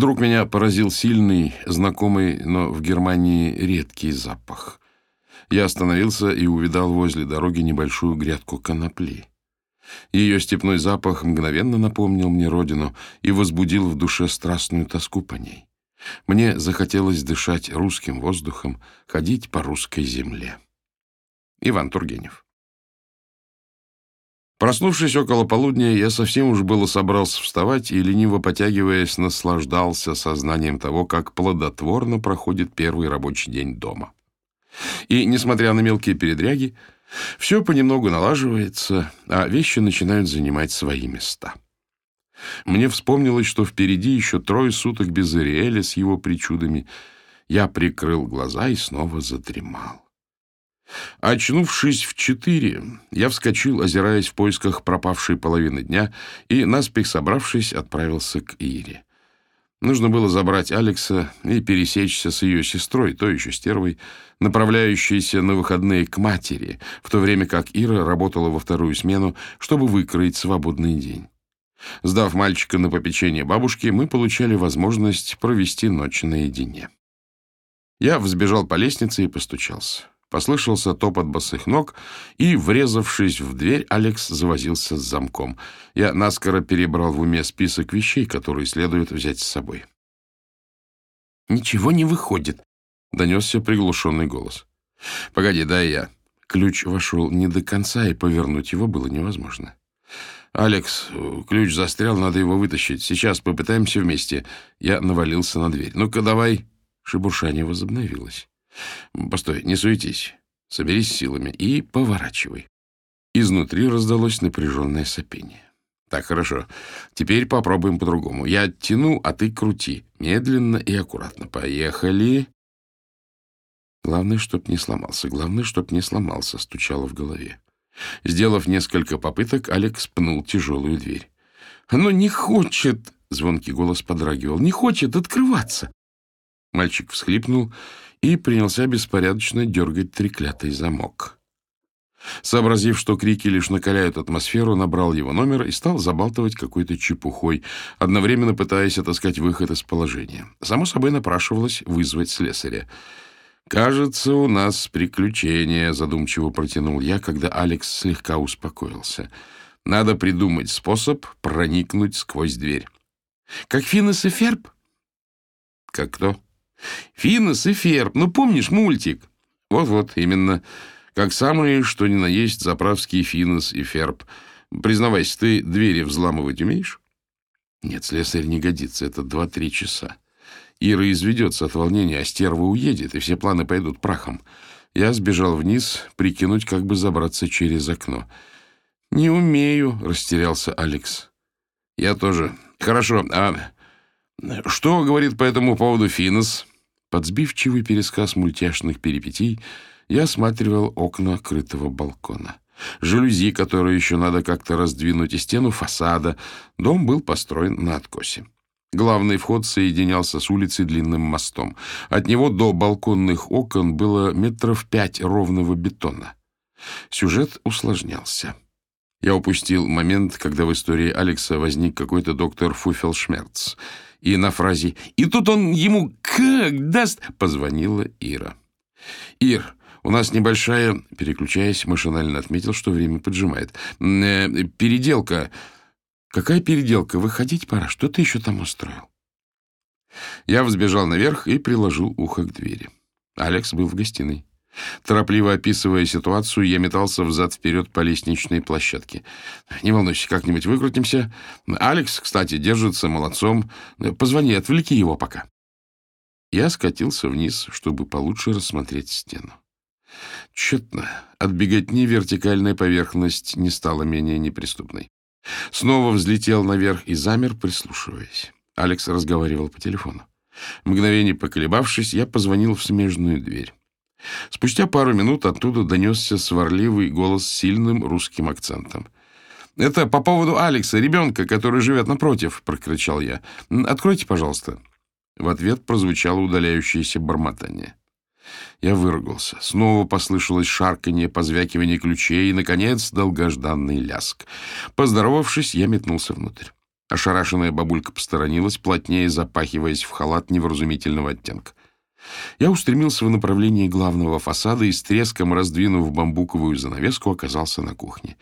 Вдруг меня поразил сильный, знакомый, но в Германии редкий запах. Я остановился и увидал возле дороги небольшую грядку конопли. Ее степной запах мгновенно напомнил мне родину и возбудил в душе страстную тоску по ней. Мне захотелось дышать русским воздухом, ходить по русской земле. Иван Тургенев Проснувшись около полудня, я совсем уж было собрался вставать и, лениво потягиваясь, наслаждался сознанием того, как плодотворно проходит первый рабочий день дома. И, несмотря на мелкие передряги, все понемногу налаживается, а вещи начинают занимать свои места. Мне вспомнилось, что впереди еще трое суток без Ириэля с его причудами. Я прикрыл глаза и снова задремал. Очнувшись в четыре, я вскочил, озираясь в поисках пропавшей половины дня, и, наспех собравшись, отправился к Ире. Нужно было забрать Алекса и пересечься с ее сестрой, то еще стервой, направляющейся на выходные к матери, в то время как Ира работала во вторую смену, чтобы выкроить свободный день. Сдав мальчика на попечение бабушки, мы получали возможность провести ночь наедине. Я взбежал по лестнице и постучался. Послышался топот босых ног, и, врезавшись в дверь, Алекс завозился с замком. Я наскоро перебрал в уме список вещей, которые следует взять с собой. «Ничего не выходит», — донесся приглушенный голос. «Погоди, дай я». Ключ вошел не до конца, и повернуть его было невозможно. «Алекс, ключ застрял, надо его вытащить. Сейчас попытаемся вместе». Я навалился на дверь. «Ну-ка, давай». Шебуршание возобновилось. Постой, не суетись. Соберись силами и поворачивай. Изнутри раздалось напряженное сопение. Так, хорошо. Теперь попробуем по-другому. Я оттяну, а ты крути. Медленно и аккуратно. Поехали. Главное, чтоб не сломался. Главное, чтоб не сломался, стучало в голове. Сделав несколько попыток, Алекс пнул тяжелую дверь. «Оно не хочет!» — звонкий голос подрагивал. «Не хочет открываться!» Мальчик всхлипнул и принялся беспорядочно дергать треклятый замок. Сообразив, что крики лишь накаляют атмосферу, набрал его номер и стал забалтывать какой-то чепухой, одновременно пытаясь отыскать выход из положения. Само собой напрашивалось вызвать слесаря. «Кажется, у нас приключение», — задумчиво протянул я, когда Алекс слегка успокоился. «Надо придумать способ проникнуть сквозь дверь». «Как Финес и Ферб?» «Как кто?» Финес и Ферб, ну помнишь мультик? Вот-вот, именно. Как самые, что ни на есть, заправские Финес и Ферб. Признавайся, ты двери взламывать умеешь? Нет, слесарь не годится, это два-три часа. Ира изведется от волнения, а стерва уедет, и все планы пойдут прахом. Я сбежал вниз, прикинуть, как бы забраться через окно. «Не умею», — растерялся Алекс. «Я тоже. Хорошо, а что говорит по этому поводу Финес?» Под сбивчивый пересказ мультяшных перипетий я осматривал окна крытого балкона. Жалюзи, которые еще надо как-то раздвинуть, и стену фасада. Дом был построен на откосе. Главный вход соединялся с улицей длинным мостом. От него до балконных окон было метров пять ровного бетона. Сюжет усложнялся. Я упустил момент, когда в истории Алекса возник какой-то доктор Фуфелшмерц — и на фразе «И тут он ему как даст!» позвонила Ира. «Ир, у нас небольшая...» Переключаясь, машинально отметил, что время поджимает. «Э, «Переделка...» «Какая переделка? Выходить пора. Что ты еще там устроил?» Я взбежал наверх и приложил ухо к двери. Алекс был в гостиной. Торопливо описывая ситуацию, я метался взад-вперед по лестничной площадке. «Не волнуйся, как-нибудь выкрутимся. Алекс, кстати, держится молодцом. Позвони, отвлеки его пока». Я скатился вниз, чтобы получше рассмотреть стену. Тщетно. От беготни вертикальная поверхность не стала менее неприступной. Снова взлетел наверх и замер, прислушиваясь. Алекс разговаривал по телефону. Мгновение поколебавшись, я позвонил в смежную дверь. Спустя пару минут оттуда донесся сварливый голос с сильным русским акцентом. «Это по поводу Алекса, ребенка, который живет напротив», — прокричал я. «Откройте, пожалуйста». В ответ прозвучало удаляющееся бормотание. Я выругался. Снова послышалось шарканье, позвякивание ключей и, наконец, долгожданный ляск. Поздоровавшись, я метнулся внутрь. Ошарашенная бабулька посторонилась, плотнее запахиваясь в халат невразумительного оттенка. Я устремился в направлении главного фасада и с треском, раздвинув бамбуковую занавеску, оказался на кухне.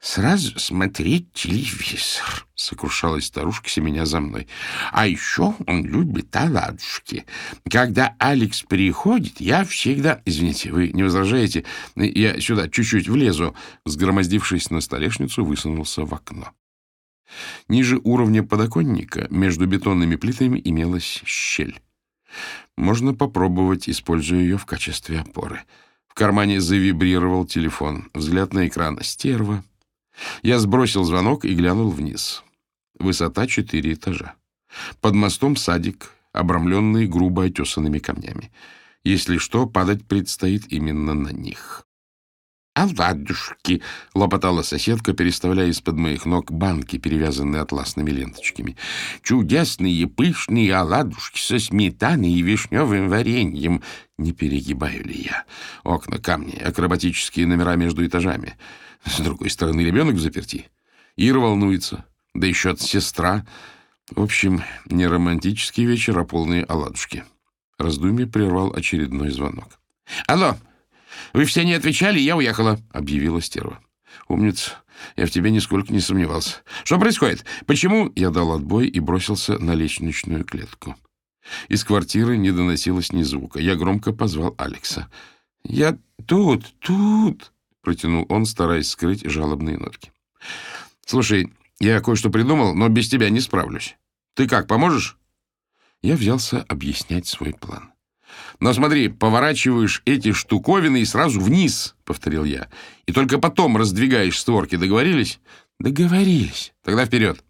«Сразу смотреть телевизор», — сокрушалась старушка, семеня за мной. «А еще он любит оладушки. Когда Алекс приходит, я всегда...» «Извините, вы не возражаете? Я сюда чуть-чуть влезу». Сгромоздившись на столешницу, высунулся в окно. Ниже уровня подоконника между бетонными плитами имелась щель. Можно попробовать, используя ее в качестве опоры. В кармане завибрировал телефон. Взгляд на экран. Стерва. Я сбросил звонок и глянул вниз. Высота четыре этажа. Под мостом садик, обрамленный грубо отесанными камнями. Если что, падать предстоит именно на них. «Оладушки!» — лопотала соседка, переставляя из-под моих ног банки, перевязанные атласными ленточками. «Чудесные пышные оладушки со сметаной и вишневым вареньем!» Не перегибаю ли я? Окна, камни, акробатические номера между этажами. С другой стороны, ребенок в заперти. Ира волнуется. Да еще от сестра. В общем, не романтический вечер, а полные оладушки. Раздумье прервал очередной звонок. «Алло!» «Вы все не отвечали, я уехала», — объявила стерва. «Умница. Я в тебе нисколько не сомневался. Что происходит? Почему?» Я дал отбой и бросился на лестничную клетку. Из квартиры не доносилось ни звука. Я громко позвал Алекса. «Я тут, тут!» — протянул он, стараясь скрыть жалобные нотки. «Слушай, я кое-что придумал, но без тебя не справлюсь. Ты как, поможешь?» Я взялся объяснять свой план. Но смотри, поворачиваешь эти штуковины и сразу вниз, — повторил я. И только потом раздвигаешь створки. Договорились? Договорились. Тогда вперед.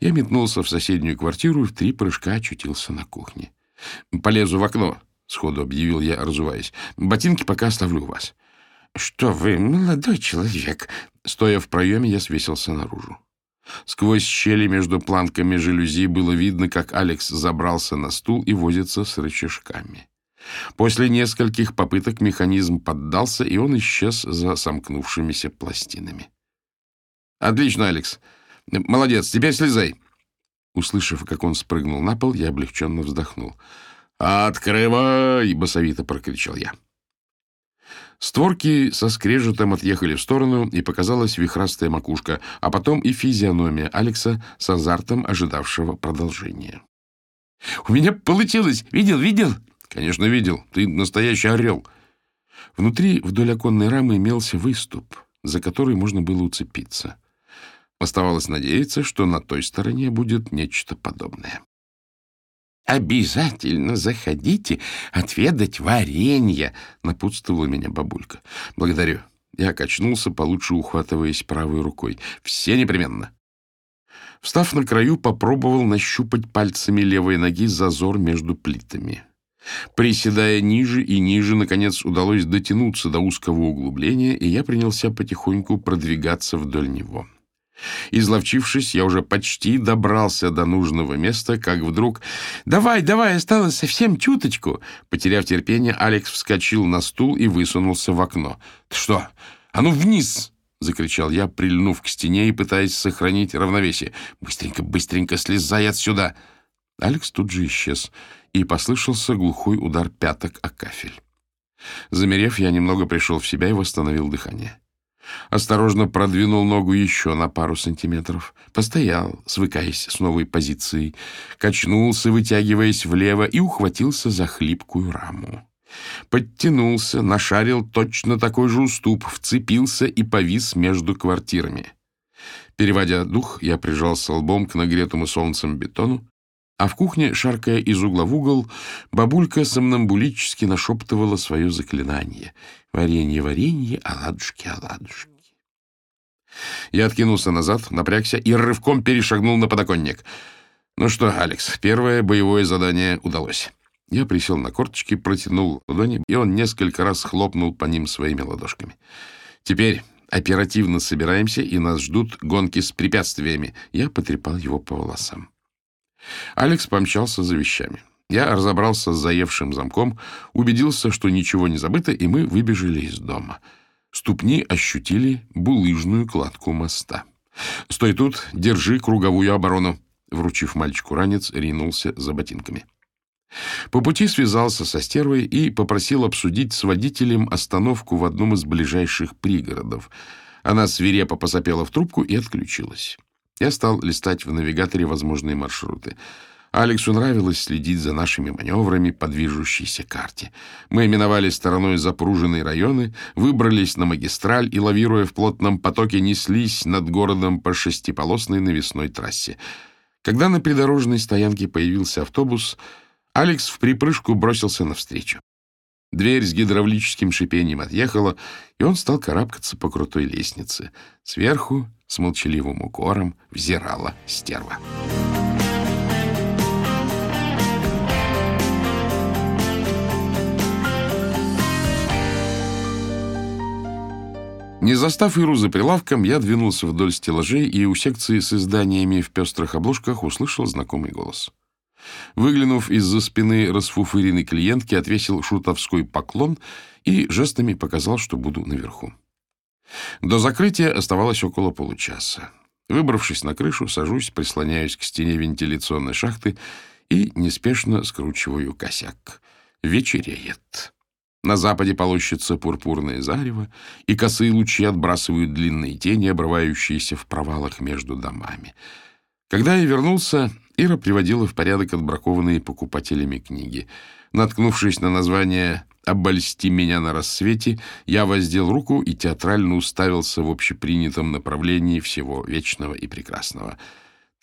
Я метнулся в соседнюю квартиру и в три прыжка очутился на кухне. Полезу в окно, — сходу объявил я, разуваясь. Ботинки пока оставлю у вас. Что вы, молодой человек? Стоя в проеме, я свесился наружу. Сквозь щели между планками жалюзи было видно, как Алекс забрался на стул и возится с рычажками. После нескольких попыток механизм поддался, и он исчез за сомкнувшимися пластинами. «Отлично, Алекс. Молодец. Теперь слезай». Услышав, как он спрыгнул на пол, я облегченно вздохнул. «Открывай!» — басовито прокричал я. Створки со скрежетом отъехали в сторону, и показалась вихрастая макушка, а потом и физиономия Алекса с азартом ожидавшего продолжения. «У меня получилось! Видел, видел?» «Конечно, видел. Ты настоящий орел». Внутри вдоль оконной рамы имелся выступ, за который можно было уцепиться. Оставалось надеяться, что на той стороне будет нечто подобное. «Обязательно заходите отведать варенье», — напутствовала меня бабулька. «Благодарю». Я качнулся, получше ухватываясь правой рукой. «Все непременно». Встав на краю, попробовал нащупать пальцами левой ноги зазор между плитами. Приседая ниже и ниже, наконец удалось дотянуться до узкого углубления, и я принялся потихоньку продвигаться вдоль него. Изловчившись, я уже почти добрался до нужного места, как вдруг... «Давай, давай, осталось совсем чуточку!» Потеряв терпение, Алекс вскочил на стул и высунулся в окно. «Ты что? А ну вниз!» — закричал я, прильнув к стене и пытаясь сохранить равновесие. «Быстренько, быстренько слезай отсюда!» Алекс тут же исчез, и послышался глухой удар пяток о кафель. Замерев, я немного пришел в себя и восстановил дыхание. Осторожно продвинул ногу еще на пару сантиметров. Постоял, свыкаясь с новой позицией. Качнулся, вытягиваясь влево, и ухватился за хлипкую раму. Подтянулся, нашарил точно такой же уступ, вцепился и повис между квартирами. Переводя дух, я прижался лбом к нагретому солнцем бетону, а в кухне, шаркая из угла в угол, бабулька сомнамбулически нашептывала свое заклинание. «Варенье, варенье, оладушки, оладушки». Я откинулся назад, напрягся и рывком перешагнул на подоконник. Ну что, Алекс, первое боевое задание удалось. Я присел на корточки, протянул ладони, и он несколько раз хлопнул по ним своими ладошками. Теперь оперативно собираемся, и нас ждут гонки с препятствиями. Я потрепал его по волосам. Алекс помчался за вещами. Я разобрался с заевшим замком, убедился, что ничего не забыто, и мы выбежали из дома. Ступни ощутили булыжную кладку моста. «Стой тут, держи круговую оборону!» Вручив мальчику ранец, ринулся за ботинками. По пути связался со стервой и попросил обсудить с водителем остановку в одном из ближайших пригородов. Она свирепо посопела в трубку и отключилась. Я стал листать в навигаторе возможные маршруты. Алексу нравилось следить за нашими маневрами по движущейся карте. Мы миновали стороной запруженные районы, выбрались на магистраль и, лавируя в плотном потоке, неслись над городом по шестиполосной навесной трассе. Когда на придорожной стоянке появился автобус, Алекс в припрыжку бросился навстречу. Дверь с гидравлическим шипением отъехала, и он стал карабкаться по крутой лестнице. Сверху, с молчаливым укором, взирала стерва. Не застав Иру за прилавком, я двинулся вдоль стеллажей и у секции с изданиями в пестрых обложках услышал знакомый голос. Выглянув из-за спины расфуфыренной клиентки, отвесил шутовской поклон и жестами показал, что буду наверху. До закрытия оставалось около получаса. Выбравшись на крышу, сажусь, прислоняюсь к стене вентиляционной шахты и неспешно скручиваю косяк. Вечереет. На западе полощется пурпурное зарево, и косые лучи отбрасывают длинные тени, обрывающиеся в провалах между домами. Когда я вернулся, Ира приводила в порядок отбракованные покупателями книги. Наткнувшись на название «Обольсти меня на рассвете», я воздел руку и театрально уставился в общепринятом направлении всего вечного и прекрасного.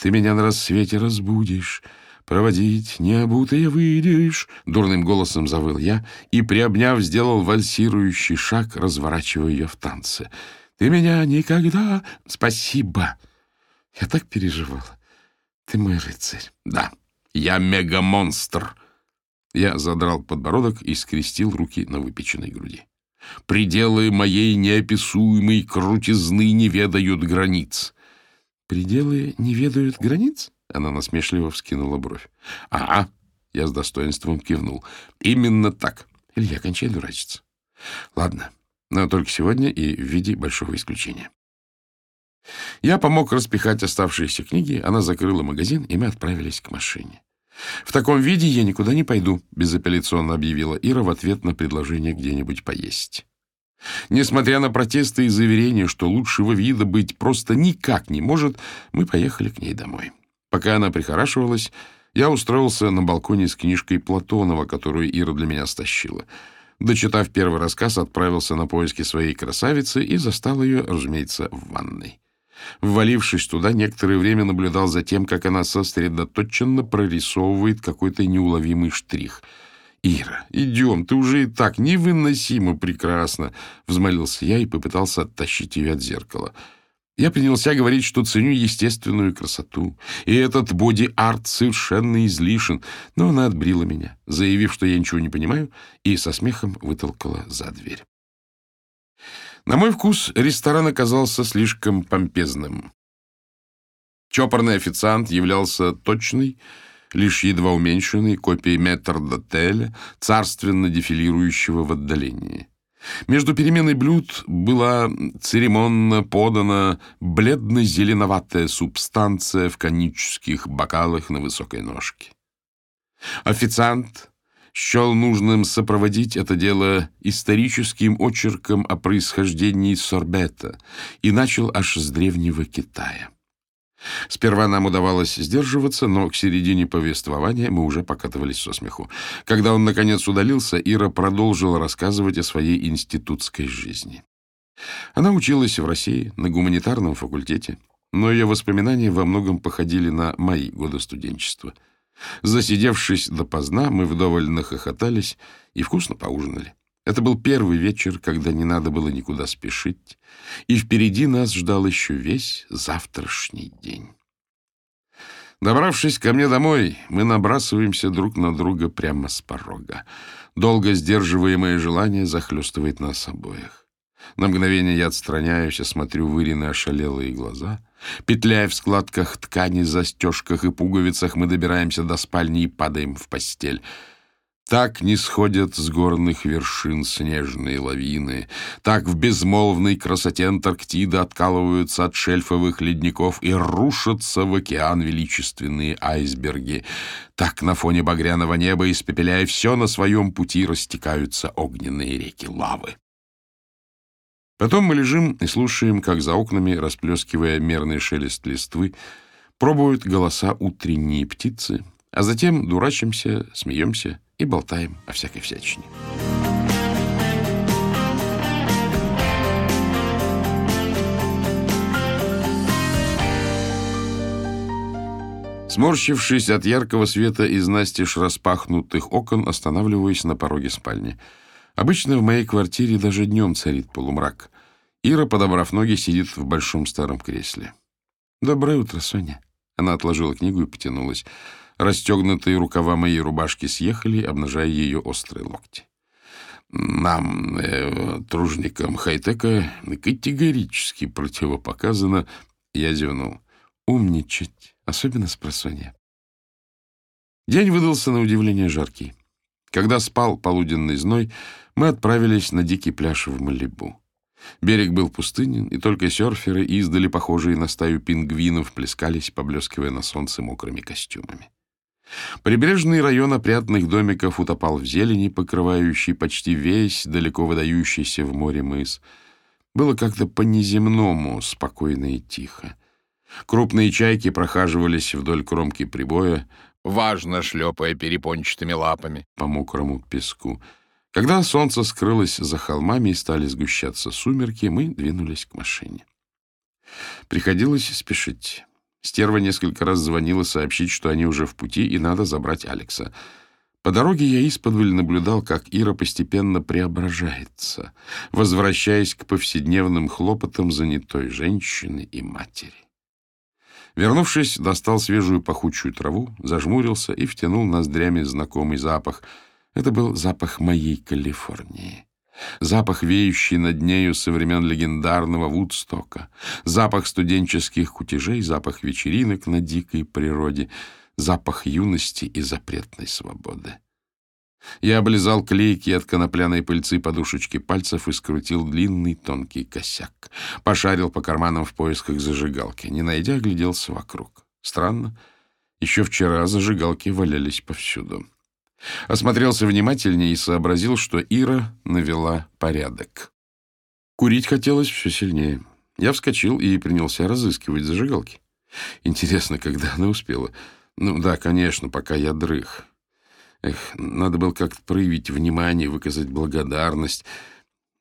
«Ты меня на рассвете разбудишь». «Проводить необутые выйдешь», — дурным голосом завыл я и, приобняв, сделал вальсирующий шаг, разворачивая ее в танце. «Ты меня никогда...» «Спасибо!» Я так переживала. Ты мой рыцарь. Да, я мегамонстр. Я задрал подбородок и скрестил руки на выпеченной груди. Пределы моей неописуемой крутизны не ведают границ. Пределы не ведают границ? Она насмешливо вскинула бровь. Ага, я с достоинством кивнул. Именно так. Илья, кончай дурачиться. Ладно, но только сегодня и в виде большого исключения. Я помог распихать оставшиеся книги, она закрыла магазин, и мы отправились к машине. «В таком виде я никуда не пойду», — безапелляционно объявила Ира в ответ на предложение где-нибудь поесть. Несмотря на протесты и заверения, что лучшего вида быть просто никак не может, мы поехали к ней домой. Пока она прихорашивалась, я устроился на балконе с книжкой Платонова, которую Ира для меня стащила. Дочитав первый рассказ, отправился на поиски своей красавицы и застал ее, разумеется, в ванной. Ввалившись туда, некоторое время наблюдал за тем, как она сосредоточенно прорисовывает какой-то неуловимый штрих. «Ира, идем, ты уже и так невыносимо прекрасно!» — взмолился я и попытался оттащить ее от зеркала. Я принялся говорить, что ценю естественную красоту, и этот боди-арт совершенно излишен, но она отбрила меня, заявив, что я ничего не понимаю, и со смехом вытолкала за дверь. На мой вкус ресторан оказался слишком помпезным. Чопорный официант являлся точной, лишь едва уменьшенной копией метрдотеля, царственно дефилирующего в отдалении. Между переменой блюд была церемонно подана бледно-зеленоватая субстанция в конических бокалах на высокой ножке. Официант счел нужным сопроводить это дело историческим очерком о происхождении сорбета и начал аж с древнего Китая. Сперва нам удавалось сдерживаться, но к середине повествования мы уже покатывались со смеху. Когда он, наконец, удалился, Ира продолжила рассказывать о своей институтской жизни. Она училась в России на гуманитарном факультете, но ее воспоминания во многом походили на мои годы студенчества — Засидевшись допоздна, мы вдоволь нахохотались и вкусно поужинали. Это был первый вечер, когда не надо было никуда спешить, и впереди нас ждал еще весь завтрашний день. Добравшись ко мне домой, мы набрасываемся друг на друга прямо с порога. Долго сдерживаемое желание захлестывает нас обоих. На мгновение я отстраняюсь, осмотрю выриные ошалелые глаза. Петляя в складках ткани, застежках и пуговицах, мы добираемся до спальни и падаем в постель. Так не сходят с горных вершин снежные лавины, так в безмолвной красоте Антарктиды откалываются от шельфовых ледников и рушатся в океан величественные айсберги, так на фоне багряного неба, испепеляя все на своем пути, растекаются огненные реки лавы. Потом мы лежим и слушаем, как за окнами, расплескивая мерный шелест листвы, пробуют голоса утренние птицы, а затем дурачимся, смеемся и болтаем о всякой всячине. Сморщившись от яркого света из настежь распахнутых окон, останавливаюсь на пороге спальни. Обычно в моей квартире даже днем царит полумрак. Ира, подобрав ноги, сидит в большом старом кресле. «Доброе утро, Соня». Она отложила книгу и потянулась. Расстегнутые рукава моей рубашки съехали, обнажая ее острые локти. Нам, э, тружникам хай-тека, категорически противопоказано, я зевнул, умничать, особенно с просонья. День выдался на удивление жаркий. Когда спал полуденный зной, мы отправились на дикий пляж в Малибу. Берег был пустынен, и только серферы, издали похожие на стаю пингвинов, плескались, поблескивая на солнце мокрыми костюмами. Прибрежный район опрятных домиков утопал в зелени, покрывающей почти весь далеко выдающийся в море мыс. Было как-то по-неземному спокойно и тихо. Крупные чайки прохаживались вдоль кромки прибоя, важно шлепая перепончатыми лапами по мокрому песку. Когда солнце скрылось за холмами и стали сгущаться сумерки, мы двинулись к машине. Приходилось спешить. Стерва несколько раз звонила сообщить, что они уже в пути, и надо забрать Алекса. По дороге я исподволь наблюдал, как Ира постепенно преображается, возвращаясь к повседневным хлопотам занятой женщины и матери. Вернувшись, достал свежую пахучую траву, зажмурился и втянул ноздрями знакомый запах. Это был запах моей Калифорнии. Запах, веющий над нею со времен легендарного Вудстока, запах студенческих кутежей, запах вечеринок на дикой природе, запах юности и запретной свободы. Я облизал клейкие от конопляной пыльцы подушечки пальцев и скрутил длинный тонкий косяк. Пошарил по карманам в поисках зажигалки. Не найдя, огляделся вокруг. Странно. Еще вчера зажигалки валялись повсюду. Осмотрелся внимательнее и сообразил, что Ира навела порядок. Курить хотелось все сильнее. Я вскочил и принялся разыскивать зажигалки. Интересно, когда она успела? Ну да, конечно, пока я дрых. Эх, надо было как-то проявить внимание, выказать благодарность.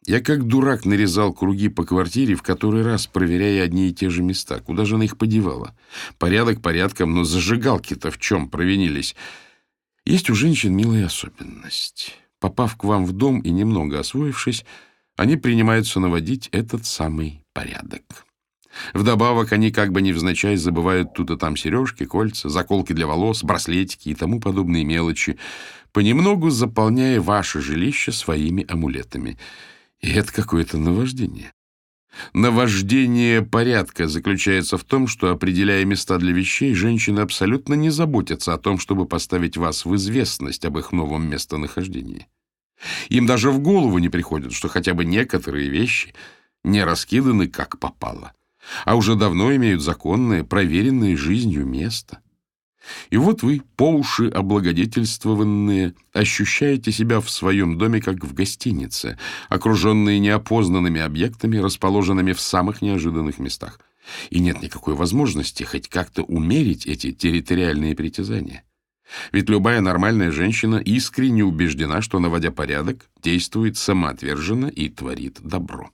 Я как дурак нарезал круги по квартире, в который раз проверяя одни и те же места. Куда же она их подевала? Порядок порядком, но зажигалки-то в чем провинились? Есть у женщин милая особенность. Попав к вам в дом и немного освоившись, они принимаются наводить этот самый порядок. Вдобавок они как бы невзначай забывают тут и там сережки, кольца, заколки для волос, браслетики и тому подобные мелочи, понемногу заполняя ваше жилище своими амулетами. И это какое-то наваждение. Наваждение порядка заключается в том, что, определяя места для вещей, женщины абсолютно не заботятся о том, чтобы поставить вас в известность об их новом местонахождении. Им даже в голову не приходит, что хотя бы некоторые вещи не раскиданы как попало, а уже давно имеют законное, проверенное жизнью место. И вот вы, по уши облагодетельствованные, ощущаете себя в своем доме как в гостинице, окруженные неопознанными объектами, расположенными в самых неожиданных местах. И нет никакой возможности хоть как-то умерить эти территориальные притязания. Ведь любая нормальная женщина искренне убеждена, что, наводя порядок, действует самоотверженно и творит добро.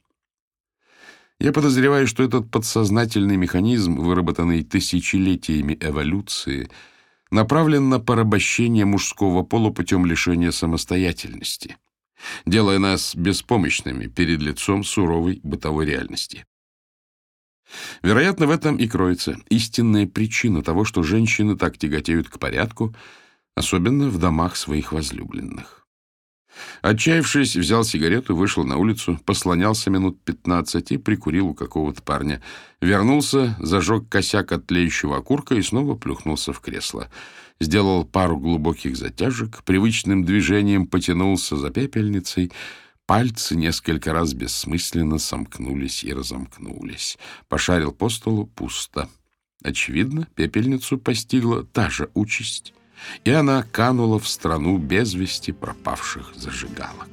Я подозреваю, что этот подсознательный механизм, выработанный тысячелетиями эволюции, направлен на порабощение мужского пола путем лишения самостоятельности, делая нас беспомощными перед лицом суровой бытовой реальности. Вероятно, в этом и кроется истинная причина того, что женщины так тяготеют к порядку, особенно в домах своих возлюбленных. Отчаявшись, взял сигарету, вышел на улицу, послонялся минут пятнадцать и прикурил у какого-то парня. Вернулся, зажег косяк от тлеющего окурка и снова плюхнулся в кресло. Сделал пару глубоких затяжек, привычным движением потянулся за пепельницей. Пальцы несколько раз бессмысленно сомкнулись и разомкнулись. Пошарил по столу — пусто. Очевидно, пепельницу постигла та же участь и она канула в страну без вести пропавших зажигалок.